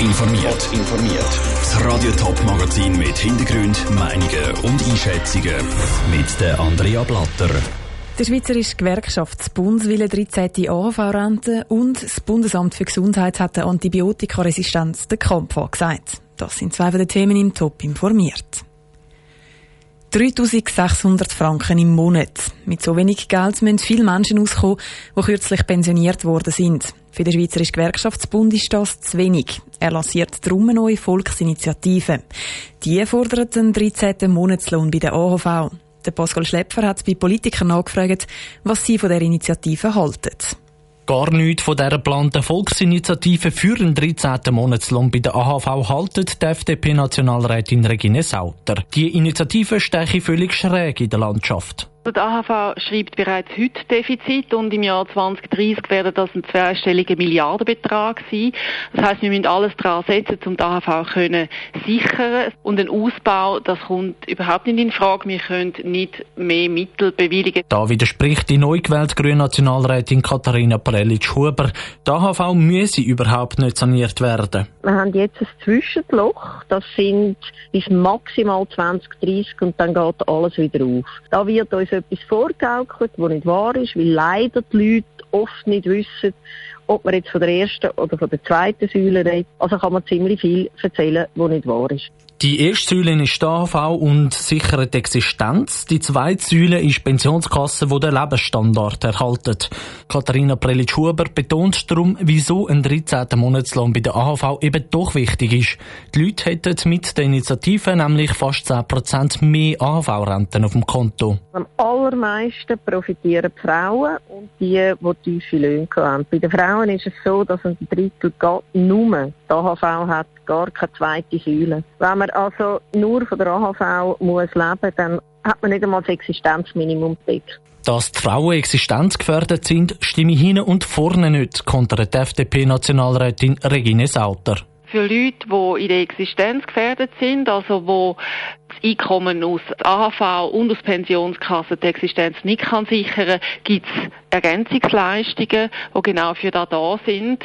informiert. informiert. Das Radio Top Magazin mit Hintergrund, Meinungen und Einschätzungen mit der Andrea Blatter. Der Schweizerische Gewerkschaftsbund will eine 13. AHV-Rente und das Bundesamt für Gesundheit hat der Antibiotikaresistenz den Kampf angesagt. Das sind zwei von den Themen im Top informiert. 3600 Franken im Monat. Mit so wenig Geld müssen viele Menschen auskommen, die kürzlich pensioniert worden sind. Für den Schweizerischen Gewerkschaftsbund ist das zu wenig. Er lanciert darum eine neue Volksinitiative. Die fordert einen 13. Monatslohn bei der AHV. Der Pascal Schlepfer hat bei Politikern nachgefragt, was sie von der Initiative halten. Gar nichts von dieser geplanten Volksinitiative für einen 13. Monatslohn bei der AHV haltet die FDP-Nationalrätin Regine Sauter. Die Initiative steche völlig schräg in der Landschaft. Der AHV schreibt bereits heute Defizit und im Jahr 2030 werden das ein zweistelliger Milliardenbetrag sein. Das heißt, wir müssen alles daran setzen, um die AHV können sichern und ein Ausbau, das kommt überhaupt nicht in Frage. Wir können nicht mehr Mittel bewilligen. Da widerspricht die neu gewählte grüne Nationalrätin Katharina Prelic-Huber. Die AHV müsse überhaupt nicht saniert werden. Wir haben jetzt ein Zwischenloch, das sind bis maximal 2030 und dann geht alles wieder auf. Da wird uns etwas vorgaukelt, was nicht wahr ist, weil leider die Leute oft nicht wissen, ob man jetzt von der ersten oder von der zweiten Säule redet. Also kann man ziemlich viel erzählen, was nicht wahr ist. Die erste Säule ist die AHV und sichert die Existenz. Die zweite Säule ist die Pensionskasse, die den Lebensstandard erhaltet. Katharina Prelitsch-Huber betont darum, wieso ein 13. Monatslohn bei der AHV eben doch wichtig ist. Die Leute hätten mit der Initiative nämlich fast 10% mehr AHV-Renten auf dem Konto. Am allermeisten profitieren die Frauen und die, die tiefe Löhne haben. Bei den Frauen ist es so, dass ein Drittel nur die AHV hat, gar keine zweite Säule. Wenn man also nur von der AHV muss leben, dann hat man nicht einmal das Existenzminimum gedeckt. Dass die Frauen existenzgefährdet sind, stimme ich hinten und vorne nicht, kontert FDP-Nationalrätin Regine Sauter. Für Leute, die in der Existenz gefährdet sind, also wo das Einkommen aus AHV und aus Pensionskasse die Existenz nicht kann sichern, gibt es Ergänzungsleistungen, die genau für das da sind.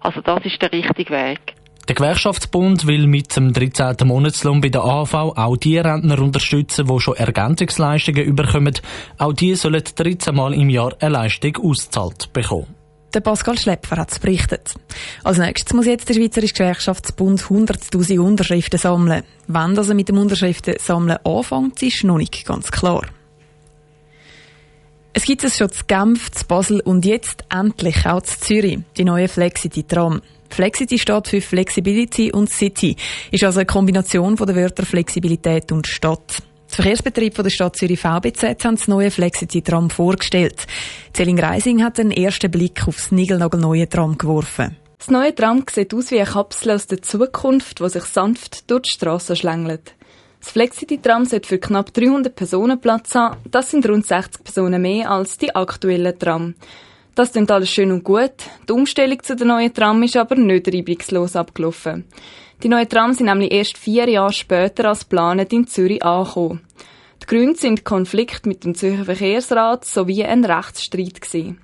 Also das ist der richtige Weg. Der Gewerkschaftsbund will mit dem 13. Monatslohn bei der AHV auch die Rentner unterstützen, die schon Ergänzungsleistungen überkommen. Auch die sollen 13 Mal im Jahr eine Leistung ausgezahlt bekommen. Der Pascal Schlepfer hat es berichtet. Als nächstes muss jetzt der Schweizerische Gewerkschaftsbund 100.000 Unterschriften sammeln. Wann das mit dem Unterschriften sammeln anfängt, ist noch nicht ganz klar. Es gibt es schon zu Genf, zu Basel und jetzt endlich auch zu Zürich, die neue Flexity-Tram. Flexity steht für Flexibility und City, ist also eine Kombination von den Wörtern Flexibilität und Stadt. Der Verkehrsbetrieb der Stadt Zürich VBZ hat das neue Flexity-Tram vorgestellt. Zelling Reising hat einen ersten Blick aufs niegelnagelneue Tram geworfen. Das neue Tram sieht aus wie eine Kapsel aus der Zukunft, die sich sanft durch die Strasse schlängelt. Das Flexity-Tram sollte für knapp 300 Personen Platz haben. Das sind rund 60 Personen mehr als die aktuellen Tram. Das klingt alles schön und gut. Die Umstellung zu der neuen Tram ist aber nicht reibungslos abgelaufen. Die neuen Trams sind nämlich erst vier Jahre später als geplant in Zürich angekommen. Die Gründe sind Konflikt mit dem Zürcher Verkehrsrat sowie ein Rechtsstreit gewesen.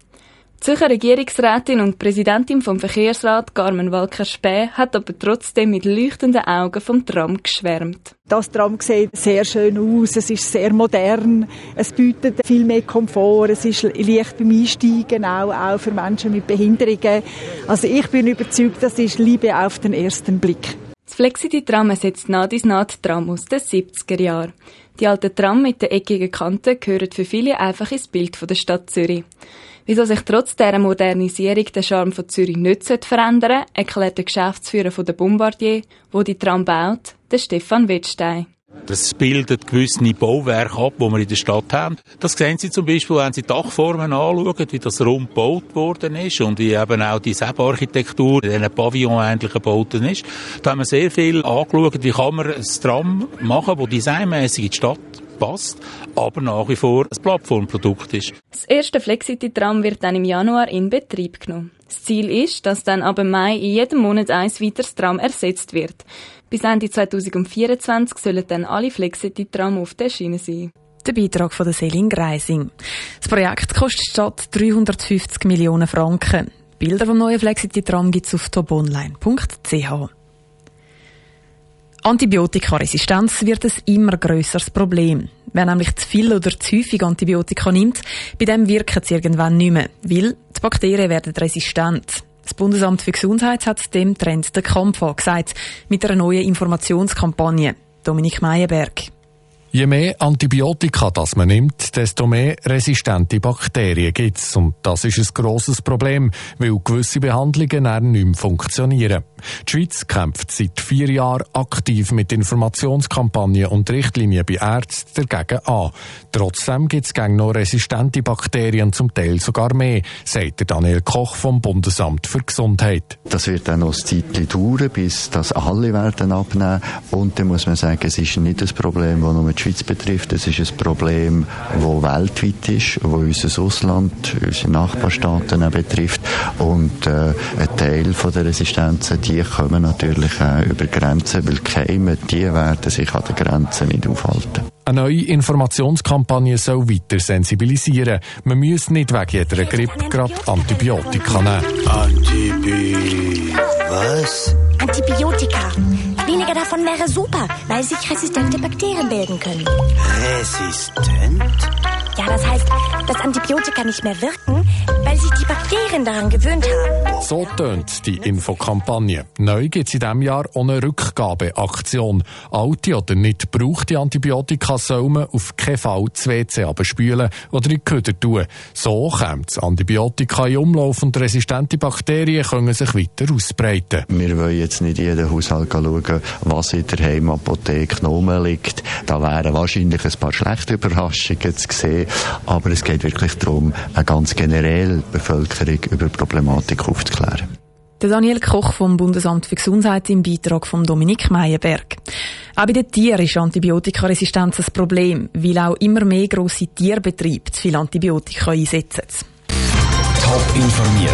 Die Zürcher Regierungsrätin und Präsidentin vom Verkehrsrat Carmen Walker-Späh hat aber trotzdem mit leuchtenden Augen vom Tram geschwärmt. Das Tram sieht sehr schön aus, es ist sehr modern, es bietet viel mehr Komfort, es ist leicht beim Einsteigen, auch, auch für Menschen mit Behinderungen. Also ich bin überzeugt, das ist Liebe auf den ersten Blick. Das Flexity-Tram ersetzt Nadis Naht-Tram aus den 70er Jahren. Die alten Tram mit den eckigen Kanten gehören für viele einfach ins Bild der Stadt Zürich. Wieso sich trotz dieser Modernisierung der Charme von Zürich nicht verändern erklärt der Geschäftsführer von der Bombardier, wo die Tram baut, der Stefan Wettstein. Das bildet gewisse Bauwerke ab, die wir in der Stadt haben. Das sehen Sie zum Beispiel, wenn Sie Dachformen anschauen, wie das rund gebaut worden ist und wie eben auch die Sebarchitektur in diesen Pavillon ähnlich gebaut ist. Da haben wir sehr viel angeschaut, wie kann man ein Tram machen, das designmäßig in die Stadt passt, aber nach wie vor ein Plattformprodukt ist. Das erste Flexity-Tram wird dann im Januar in Betrieb genommen. Das Ziel ist, dass dann ab Mai in jedem Monat ein weiteres Tram ersetzt wird. Bis Ende 2024 sollen dann alle Flexity-Tram auf der Schiene sein. Der Beitrag von der Selin Greising. Das Projekt kostet Stadt 350 Millionen Franken. Bilder vom neuen Flexity-Tram gibt es auf tobonline.ch. Antibiotikaresistenz wird ein immer grösseres Problem. Wer nämlich zu viel oder zu häufig Antibiotika nimmt, bei dem wirken sie irgendwann nicht mehr, weil die Bakterien werden resistent. Das Bundesamt für Gesundheit hat dem Trend den Kampf angesagt, mit einer neuen Informationskampagne. Dominik Meyerberg. Je mehr Antibiotika das man nimmt, desto mehr resistente Bakterien gibt es. Und das ist ein grosses Problem, weil gewisse Behandlungen dann nicht mehr funktionieren. Die Schweiz kämpft seit vier Jahren aktiv mit Informationskampagnen und Richtlinien bei Ärzten dagegen an. Trotzdem gibt es noch resistente Bakterien, zum Teil sogar mehr, sagt Daniel Koch vom Bundesamt für Gesundheit. Das wird dann noch ein Zeitchen dauern, bis das alle werden abnehmen. Und dann muss man sagen, es ist nicht das Problem, das nur die Schweiz betrifft. Es ist ein Problem, das weltweit ist, das unser Ausland, unsere Nachbarstaaten auch betrifft. Und äh, ein Teil von der Resistenzen, die kommen natürlich auch über Grenzen, weil Keime, die werden sich an den Grenzen nicht aufhalten. Eine neue Informationskampagne soll weiter sensibilisieren. Man muss nicht wegen jeder Grippe gerade Antibiotika nehmen. Antibi... Was? Antibiotika. Weniger davon wäre super, weil sich resistente Bakterien bilden können. Resistent? Ja, das heißt, dass Antibiotika nicht mehr wirken, weil sich die Bakterien daran gewöhnt haben. So tönt die Infokampagne. Neu gibt es in diesem Jahr eine Rückgabeaktion. Alte oder nicht gebrauchte Antibiotika soll man auf keinen Fall das WC abspülen oder in die Köder tun. So kommt das Antibiotika in Umlauf und resistente Bakterien können sich weiter ausbreiten. Wir wollen jetzt nicht jeden Haushalt schauen, was in der Heimapotheke liegt. Da wären wahrscheinlich ein paar schlechte Überraschungen zu sehen. Aber es geht wirklich darum, eine ganz generell Bevölkerung über die Problematik aufzuklären. Der Daniel Koch vom Bundesamt für Gesundheit im Beitrag von Dominik Meyerberg. Auch bei den Tieren ist Antibiotikaresistenz ein Problem, weil auch immer mehr grosse Tierbetriebe zu viel Antibiotika einsetzen. Top informiert,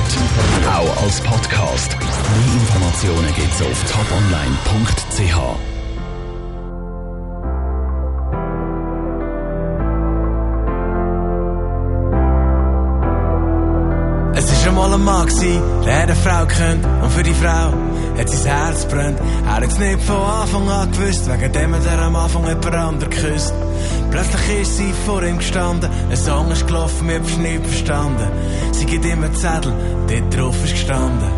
auch als Podcast. Mehr Informationen gibt's auf toponline.ch. Es einmal ein Mann gsi, der eine Frau kennt und für die Frau hat sein Herz brennt. Er hat es nicht von Anfang an gewusst, wegen dem hat er am Anfang jemand anderen geküsst. Plötzlich ist sie vor ihm gestanden, ein Song ist gelaufen, wir haben nicht verstanden. Sie gibt ihm einen Zettel, dort drauf ist gestanden.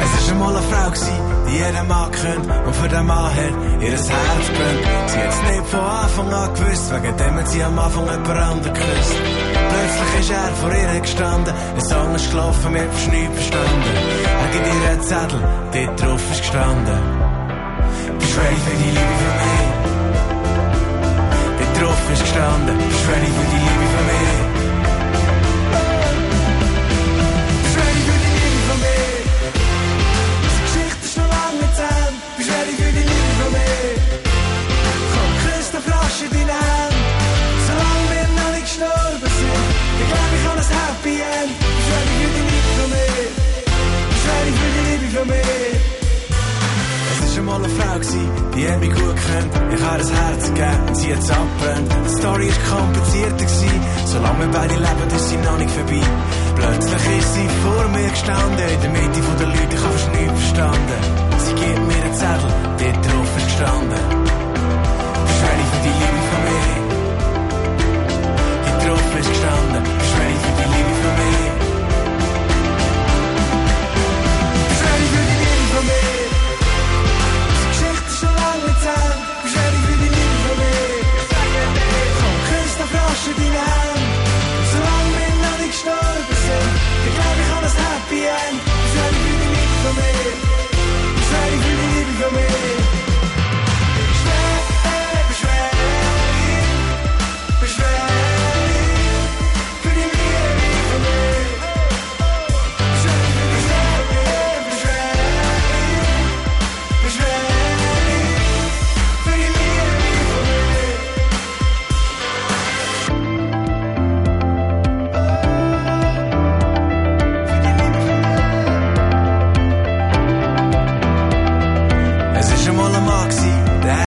Es ist einmal eine Frau gsi, die jeden Mann kennt und für den Mann hat ihr Herz brennt. Sie hat es nicht von Anfang an gewusst, wegen dem hat sie am Anfang jemand anderen geküsst. Plötzlich ist er vor ihr gestanden, ein Song ist gelaufen, wir haben nichts verstanden. Er gibt ihr einen Zettel, dort drauf ist gestanden. Bist ready für die Liebe für mich? Dort drauf ist gestanden, bist ready für die Liebe für mich? Es einmal eine Frau gsi, die hat mich gut kennt. Ich habe ein Herz gegeben und sie hat's abbrennt. Die Story ist komplizierter gsi, solange wir beide leben, ist sie noch nicht vorbei. Plötzlich ist sie vor mir gestanden, in der Mitte von der Leute, ich habe fast nichts verstanden. Sie gibt mir einen Zettel, dort drauf ist gestanden. Ready für die Liebe